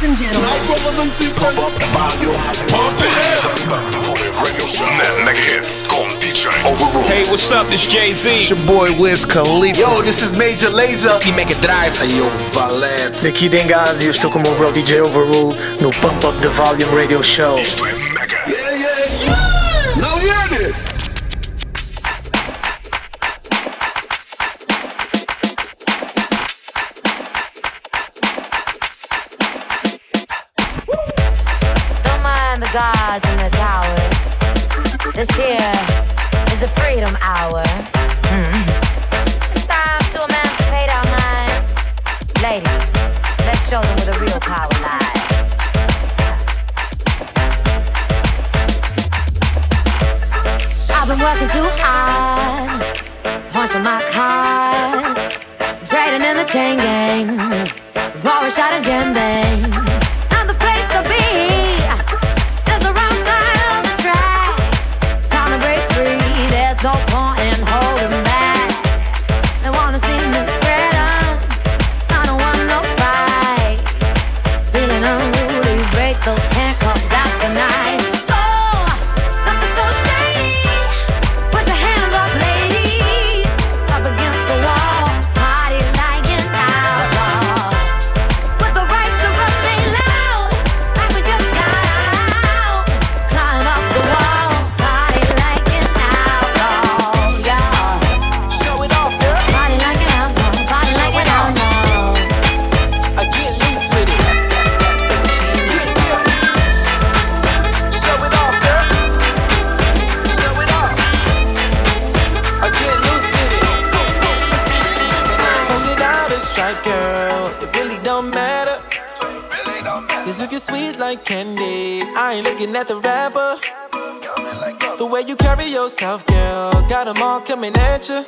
Ladies and gentlemen. My brothers and sisters. Pump up the volume. Pump it up. The Volume Radio Show. Net Mega Hits. Con DJ Overrule. Hey, what's up? This Jay-Z. It's your boy Wiz Khalifa. Yo, this is Major Lazer. Aqui Mega Drive. Hey, yo, Valete. Daqui Dengazi, eu estou com o meu bro DJ Overrule no Pump Up the Volume Radio Show. Isto é gods in the tower. This here is the freedom hour. Mm. It's time to emancipate our minds. Ladies, let's show them where the real power lies. I've been working too hard, punching my card, trading in the chain gang, Rory shot a jam yourself, girl, got 'em all coming at you.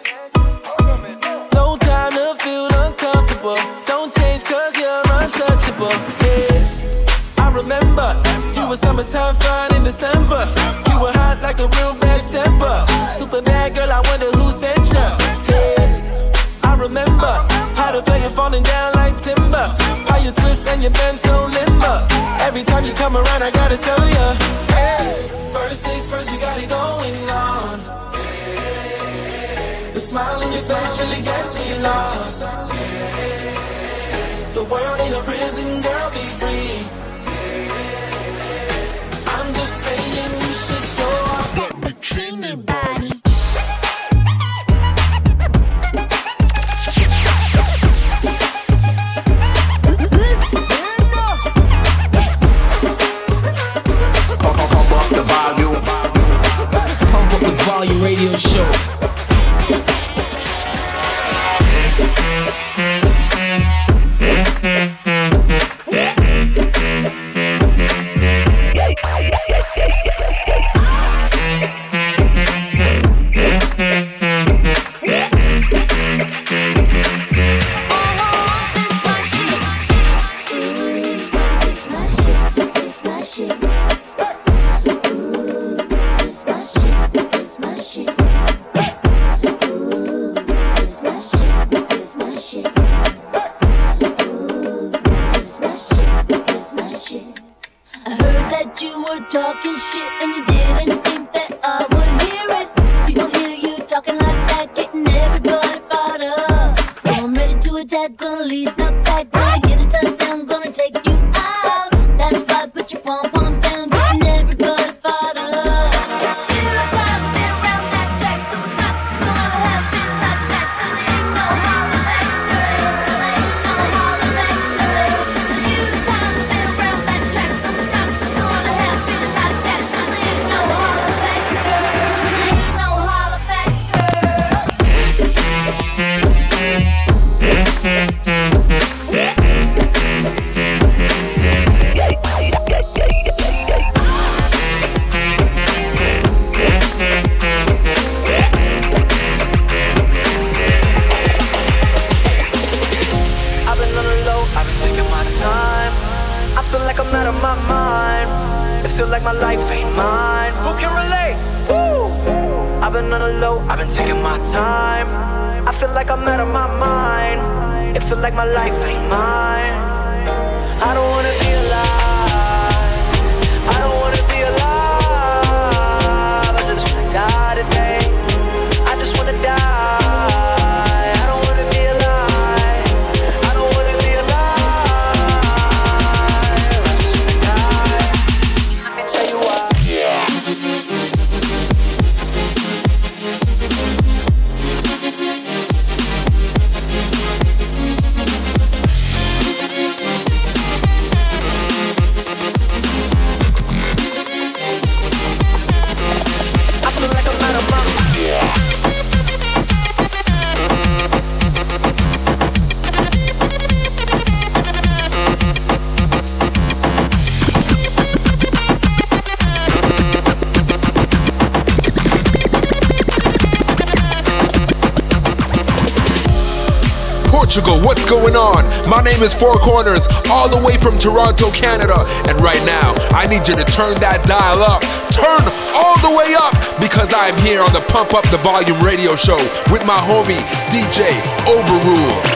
No time to feel uncomfortable. Don't change cause you're untouchable. Yeah. I remember you were summertime fine in December. You were hot like a real bad temper. Super bad girl, I wonder who sent you. Yeah. I remember how to play it falling down like timber. How you twist and you bend so limber. Every time you come around, I gotta tell you. Smile on your face really gets me lost. The world ain't a prison, girl, be free. My Four Corners, all the way from Toronto, Canada. And right now, I need you to turn that dial up. Turn all the way up because I'm here on the Pump Up the Volume radio show with my homie DJ Overrule.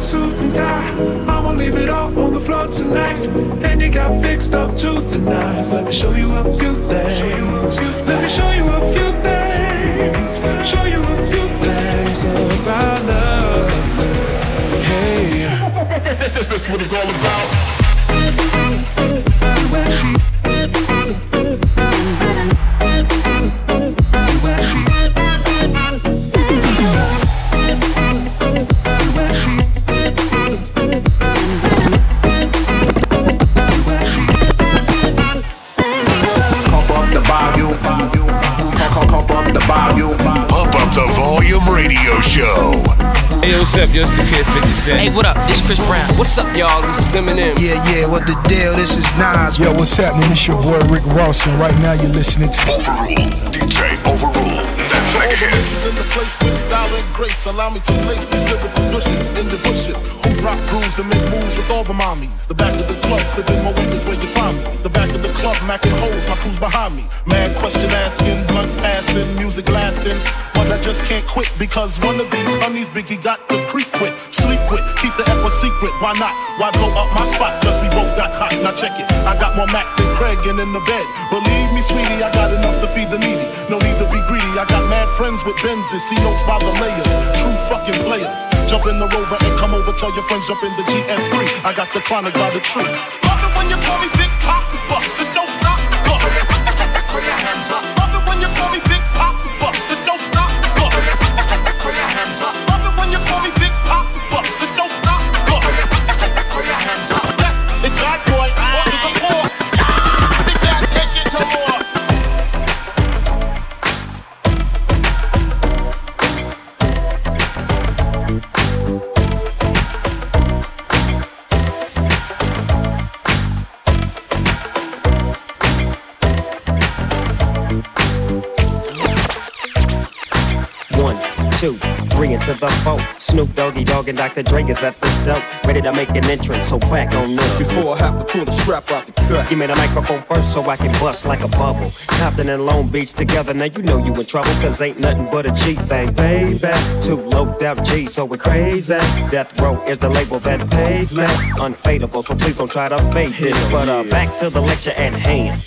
suit and tie. I'ma leave it all on the floor tonight. And you got fixed up tooth and eyes. Let me show you a few things. Let me show you a few things. Show you a few things about love. Hey, this, is what it's all about. Up? Yo, it's the kid 50 Cent. Hey, what up? This is Chris Brown. What's up, y'all? This is Eminem. Yeah, yeah, what the deal? This is Nas. Yo, what's happening? It's your boy Rick Ross, and right now you're listening to Overrule. DJ Overrule. That mega hits. In the place with style and grace, allow me to lace these lyrical bushes in the bushes. Who rock grooves and make moves with all the mommies. The back of the club, sipping my is where you find me. The back of the club, macking holes, my crew's behind me. Mad question asking, blunt passing, music lasting. But I just can't quit because one of these honeys Biggie got to creep with, sleep with, keep the epic secret. Why not? Why blow up my spot? Cause we both got hot. Now check it. I got more Mac than Craig and in the bed. Believe me, sweetie, I got enough to feed the needy. No need to be greedy. I got mad friends with Benzes, see notes by the layers. True fucking players. Jump in the rover and come over. Tell your friends jump in the GS3. I got the chronic by the tree. Love it when you call me Big and Dr. Dre is at the dope. Ready to make an entrance, so back on up. Before I have to pull the strap off the cut. Give me the microphone first so I can bust like a bubble. Compton and Long Beach together, now you know you in trouble, cause ain't nothing but a G thing, baby. Two low out G, so we're crazy. Death Row is the label that pays me. Unfadable, so please don't try to fade this. But uh, back to the lecture at hand.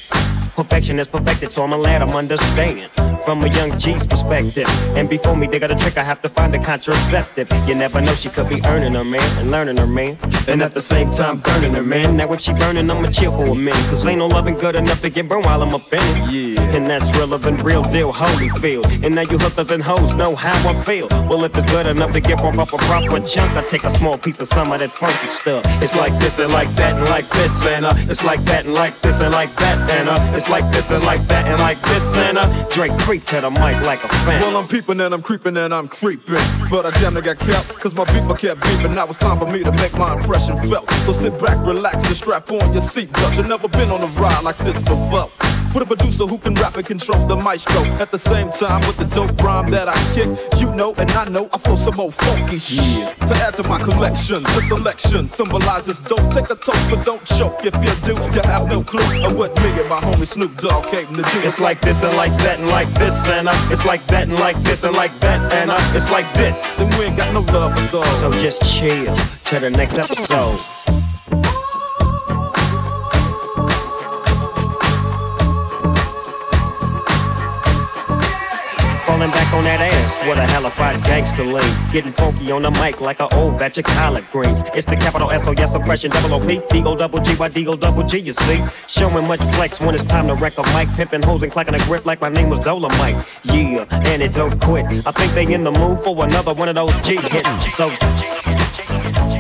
Perfection is perfected, so I'ma let 'em understand from a young G's perspective. And before me they got a trick, I have to find a contraceptive. You never know, she could be earning her man and learning her man, and at the same time burning her man. Now if she burning, I'ma chill for a minute, cause ain't no loving good enough to get burned while I'm up in it. Yeah. And that's relevant, real deal, Holyfield. And now you hookers and hoes know how I feel. Well, if it's good enough to get from up a proper chunk, I take a small piece of some of that funky stuff. It's like this and like that and like this and uh, it's like that and like this and like that and uh, it's like this and like that and like this and uh, Drake creep to the mic like a fan. Well, I'm peeping and I'm creeping and I'm creeping. But I damn near got kept, cause my beeper kept beeping. Now it's time for me to make my impression felt. So sit back, relax, and strap on your seatbelt. You've never been on a ride like this before. With a producer who can rap and control the maestro. At the same time, with the dope rhyme that I kick, you know and I know I flow some old funky shit. To add to my collection, the selection symbolizes dope. Take a toast, but don't choke. If you do, you have no clue of what me and my homie Snoop Dogg came to do. It's like this and like that and like this and uh, it's like that and like this and like that and uh, it's like this. And we ain't got no love for those. So just chill to the next episode. Falling back on that ass, what a hellified gangster lean. Getting funky on the mic like an old batch of collard greens. It's the capital SOS oppression, double O P, D O double G Y D O double G. You see, showing much flex when it's time to wreck a mic, pimping hoes and clacking a grip like my name was Dolomite. Yeah, and it don't quit. I think they in the mood for another one of those G hits. So.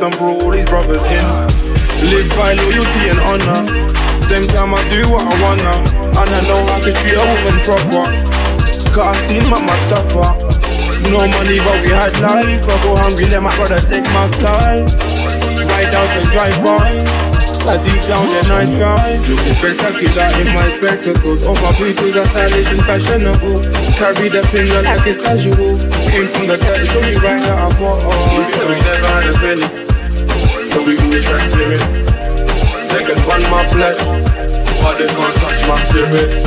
Boss and brought all his brothers in. Live by loyalty and honor. Same time I do what I wanna, and I know how to treat a woman proper. Cause I seen mama suffer. No money, but we had life. I go hungry, let my brother take my slice. Ride outs and drive bys. I deep down, they're nice guys. Looking spectacular in my spectacles. All my peoples are stylish and fashionable. Carry the thing like it's casual. Came from the dirt, so we right I bought all. Even we never had a penny, always had spirit. They can burn my flesh, but they can't touch my spirit.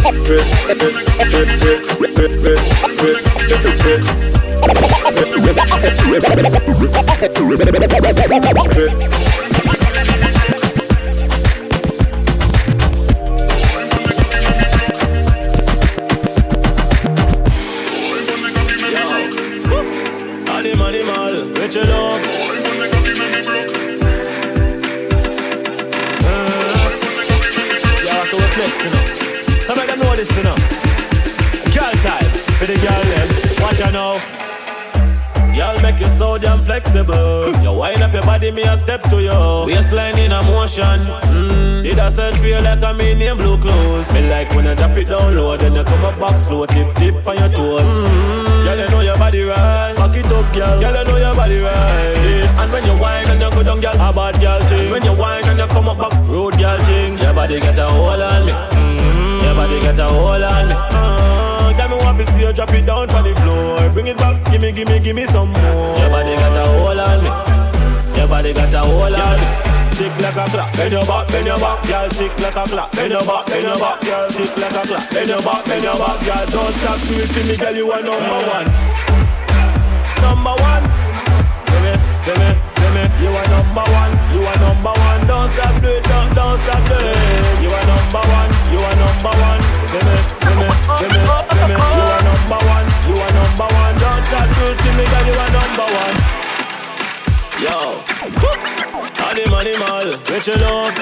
Body, me a step to you. Waistline in a motion. Mm. Did I search you like a mini in blue clothes? Feel like when I drop it down low, then you come up back slow, tip tip on your toes. Mm. Girl, you know your body right. Back it up, girl. Girl, you know your body right. And when you whine and you go down, girl, a bad girl thing. When you whine and you come up back, road girl thing. Your body get a hold on me. Mm. Your body get a hold on me. Uh, tell me what to see you drop it down on the floor. Bring it back, gimme, gimme, gimme some more. Your body got a hold hold on. Tick like a clock, bend your back, bend your back, girl. Tick like a clock, bend your back, bend your back, girl. Tick like a clock, bend your back, bend your back, girl. Don't stop do it me, girl. You are number one, number one. Give me, give me, give me. You are number one, you are number one. Don't stop it, don't, don't stop it. You are number one, you are number one. Give me, give me, give me, give me. You are number one, you are number one. Don't stop to me, girl. You are number one. Yo, animal, animal, Richard up.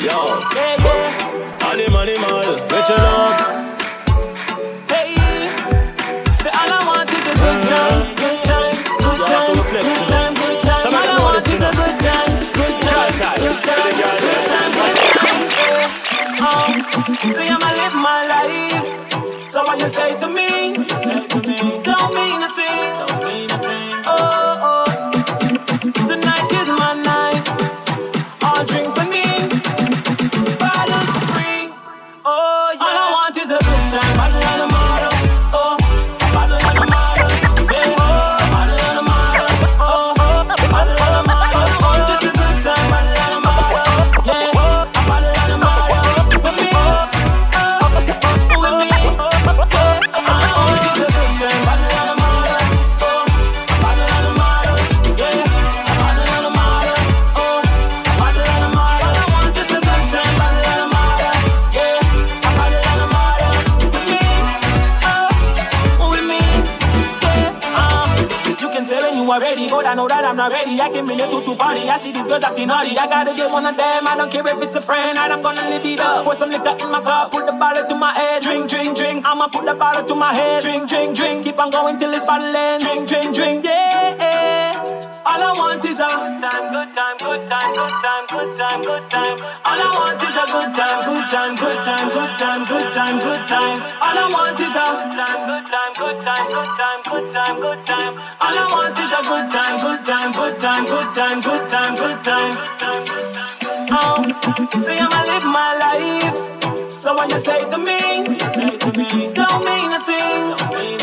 Yo, yeah, yeah. Animal, animal, good time, good time. Oh, I'ma live my life. What you say to me? Don't mean a thing. I know that I'm not ready. I can bring you to to party. I see these girls acting naughty. I gotta get one of them. I don't care if it's a friend, I'm gonna live it up. Pour some liquor in my cup, put the bottle to my head. Drink, drink, drink. I'ma put the bottle to my head. Drink, drink, drink. Keep on going till it's bottle ends. Drink, drink, drink. Yeah. All I want is a good time, good time, good time, good time, good time, good time. All I want is a good time, good time, good time, good time, good time, good time. All I want is a good time, good time, good time, good time, good time, good time. All I want is a good time, good time, good time, good time, good time, good time. Oh, say I'ma live my life. So what you say to me? Don't mean a thing.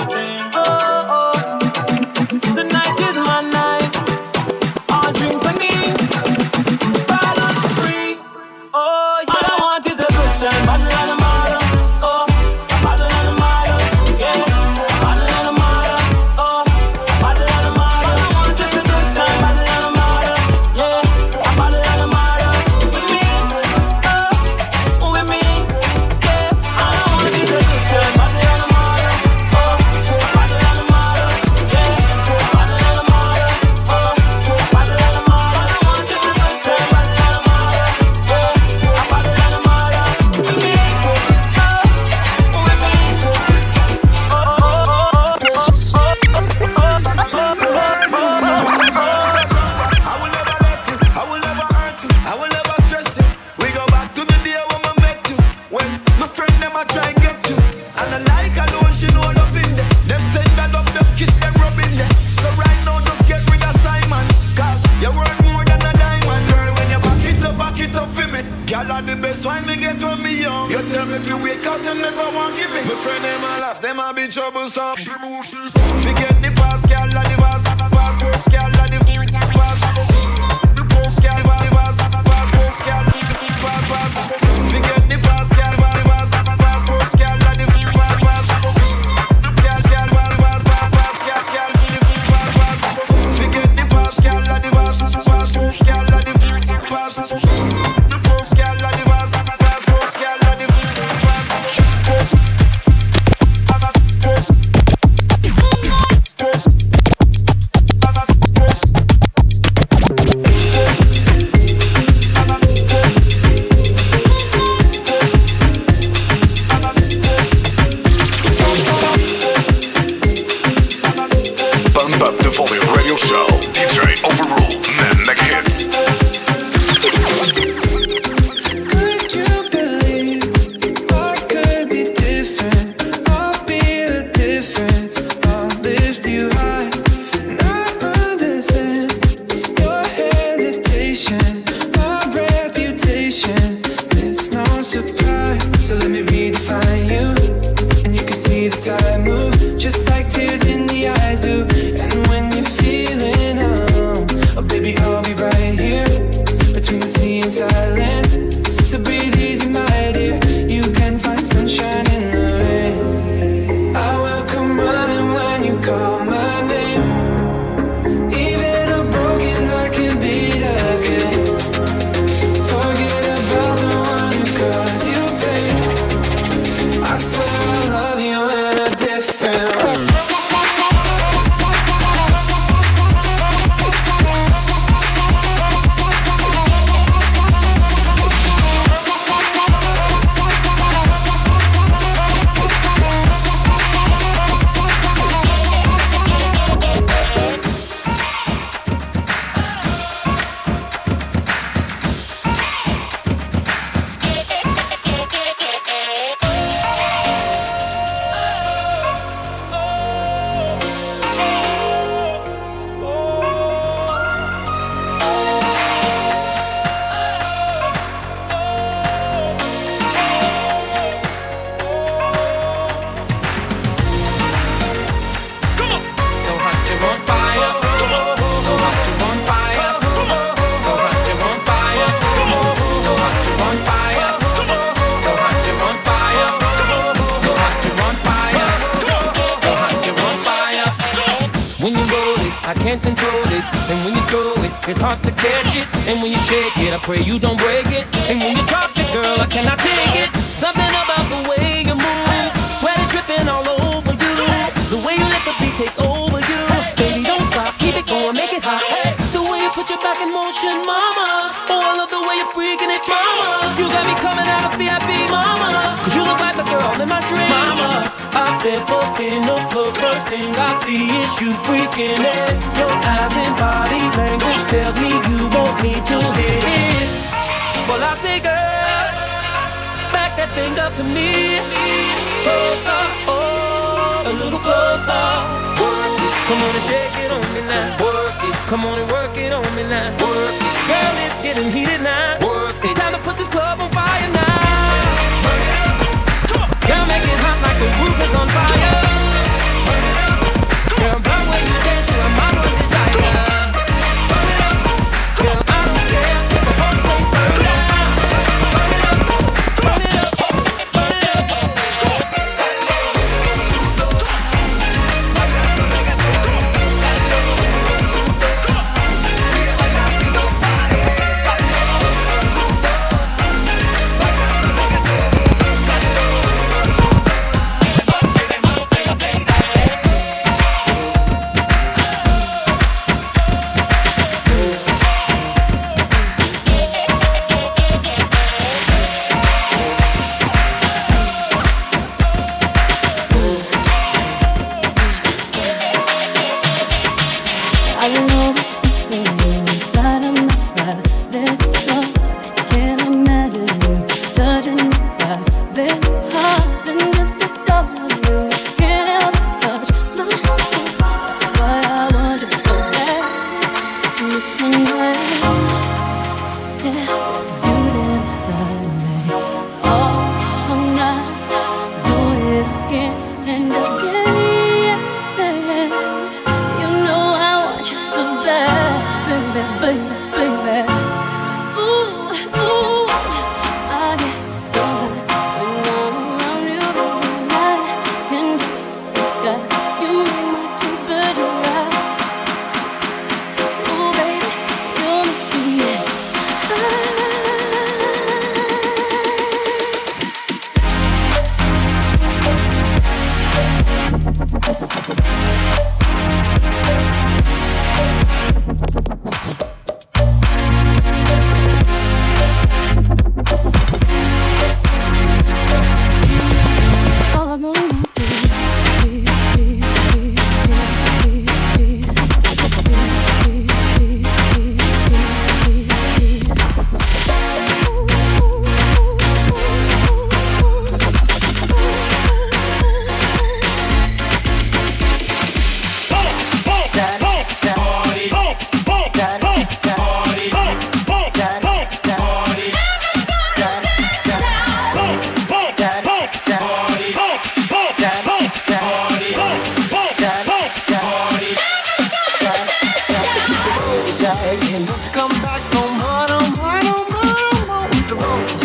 back in motion, mama. Oh, I love the way you're freaking it, mama. You got me coming out of VIP, mama. Cause you look like the girl in my dreams, mama. I step up in the club, first thing I see is you freaking it. Your eyes and body language tells me you want me to hit it. Well, I say, girl, back that thing up to me. Closer, oh, a little closer. Come on and shake it on me now. Come on and work it on me now. Work it. Girl, it's getting heated now. Work it. It's time to put this club on fire now. Girl, make it hot like the roof is on fire.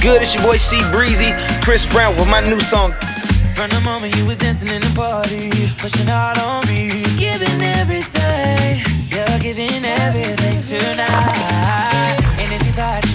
good? It's your boy C Breezy, Chris Brown with my new song. From the moment you was dancing in the party, pushing out on me, giving everything, you're giving everything tonight. And if you thought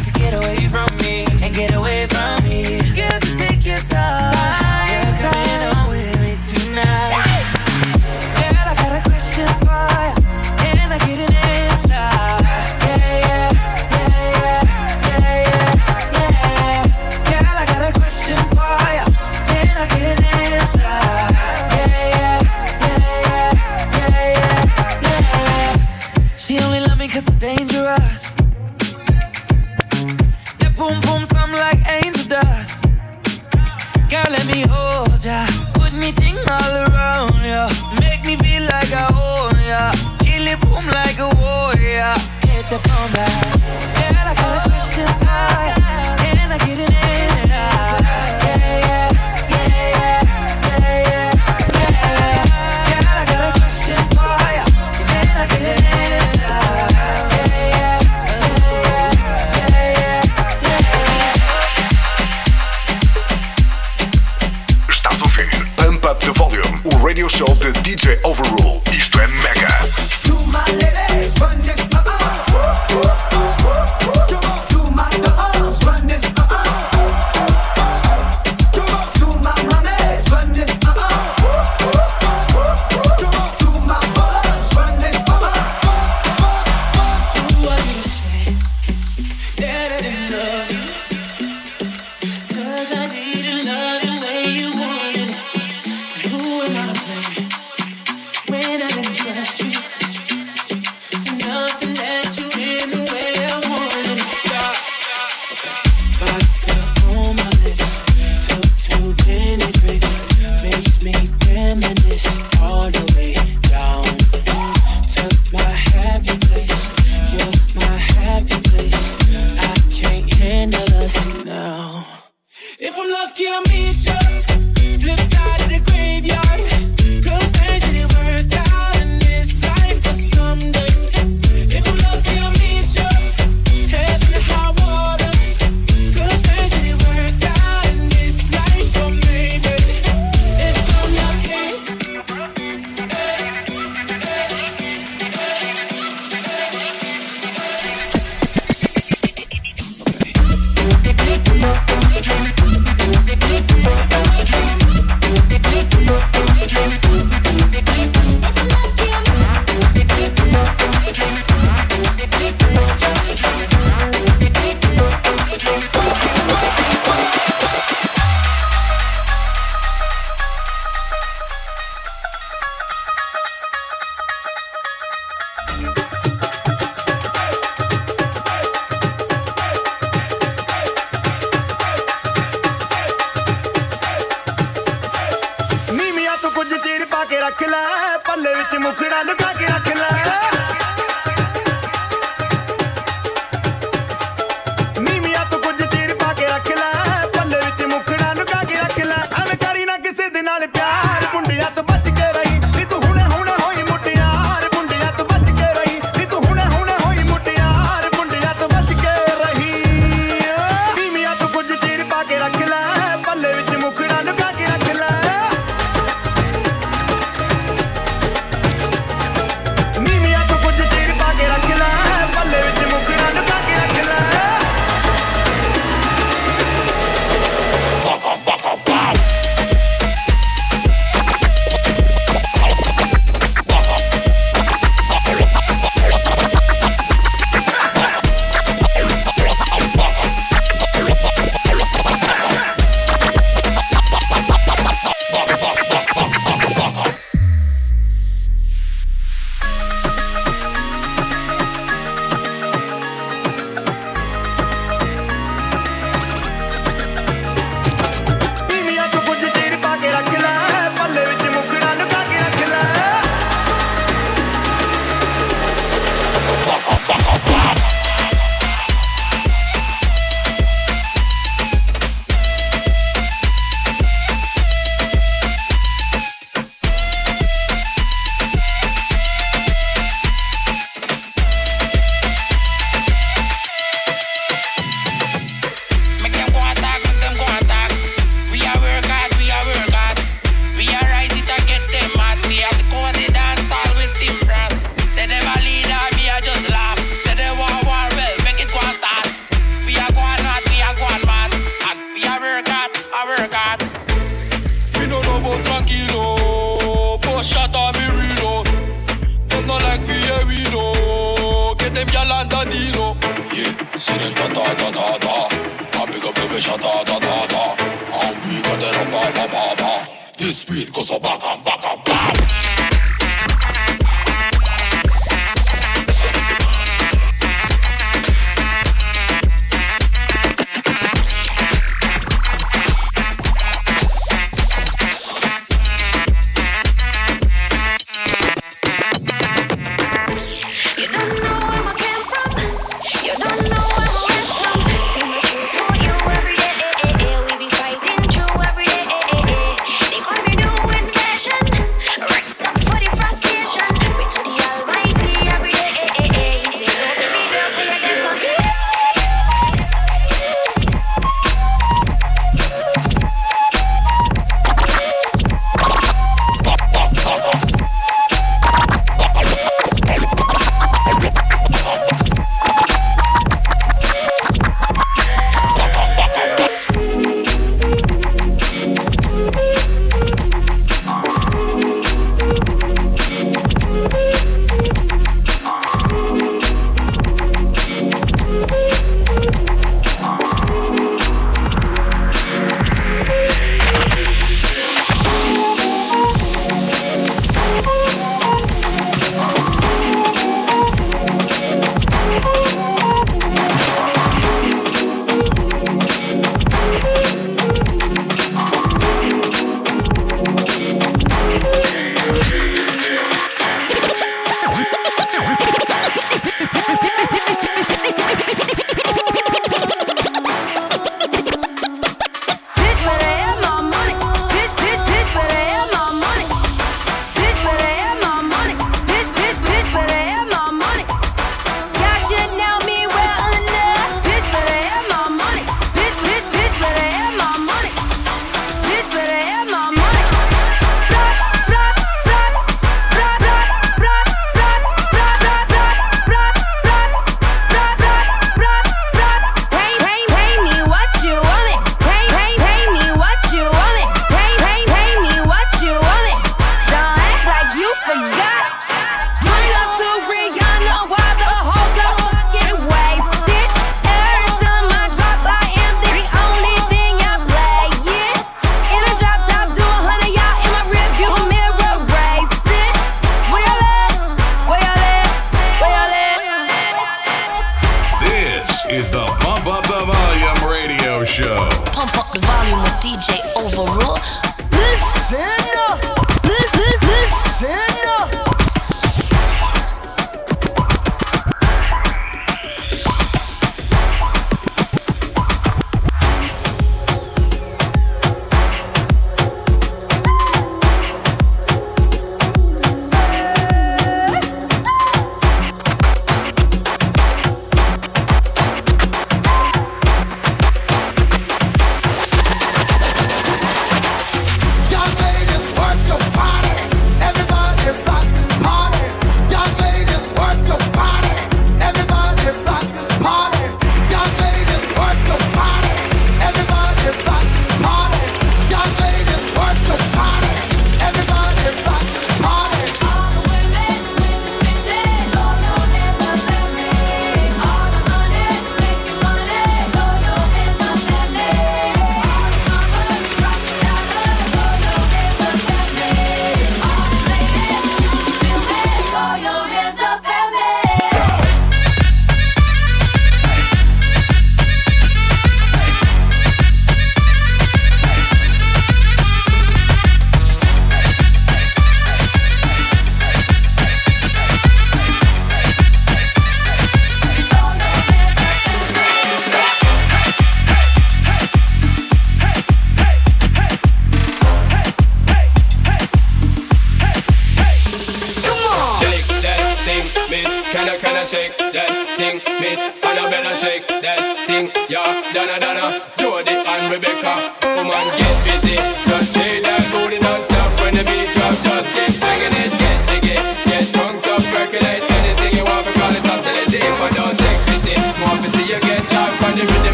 up all night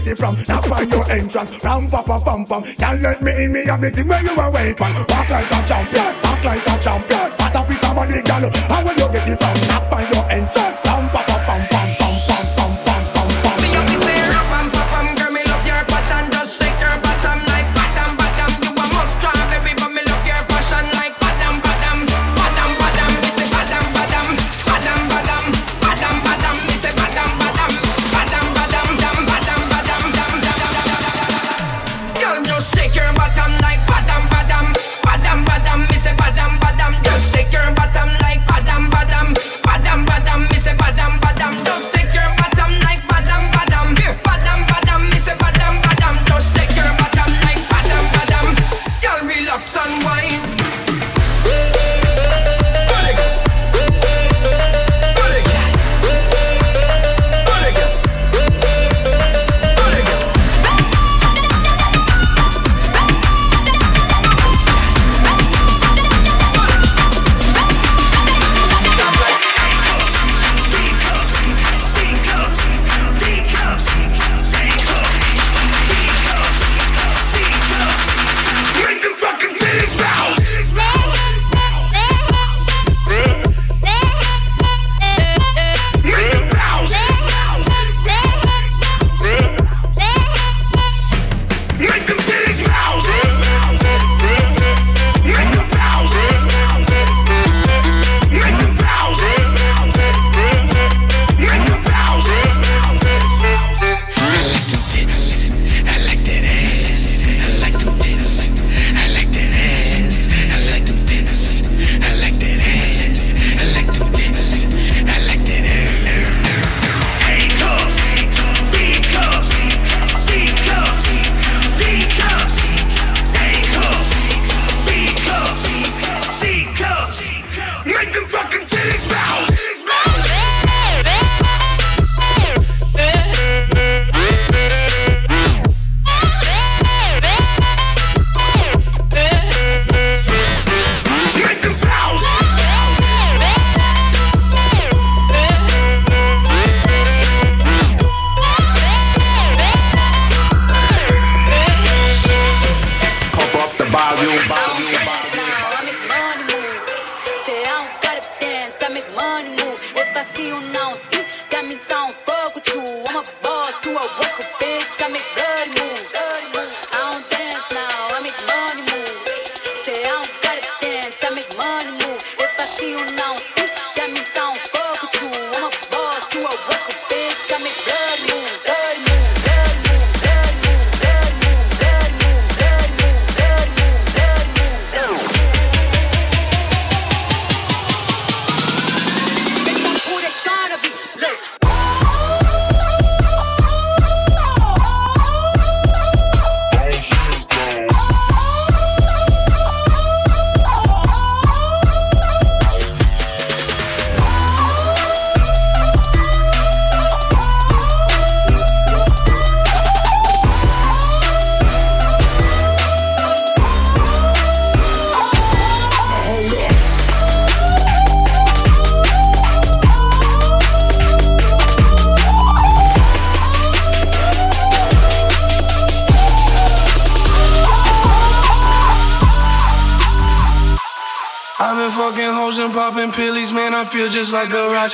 get it from. Knock on your entrance. Ram, pa, pa, pam, pam. Can't let me in, me have the thing where you are waiting.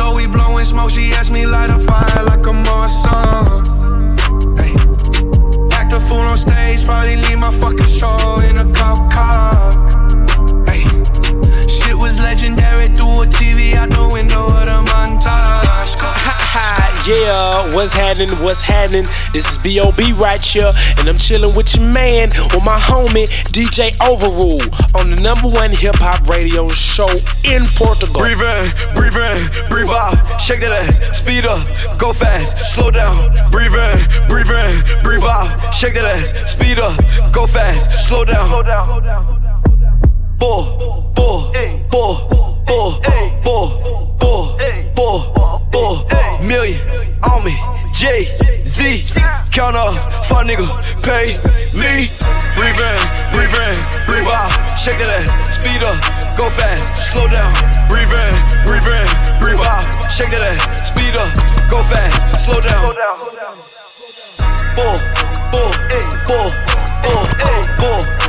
though we blowing smoke, she asked me light a fire like a Mars song. Hey. Act a fool on stage, probably leave my fucking show in a cop car. Hey. Shit was legendary through a TV out the window of the montage yeah, what's happening? What's happening? This is B.O.B. right here, and I'm chilling with your man, with my homie DJ Overrule on the number one hip hop radio show in Portugal. Breathe in, breathe in, breathe out, shake that ass, speed up, go fast, slow down. Breathe in, breathe in, breathe out, shake that ass, speed up, go fast, slow down. Slow down. Four, four, four, four, four, four million on me. J Z, count up, fuck nigga, pay me. Breathe in, breathe in, breathe out. Shake that ass, speed up, go fast, slow down. Breathe in, breathe in, breathe out. Shake that ass, speed up, go fast, slow down. Four, four, four, four, four,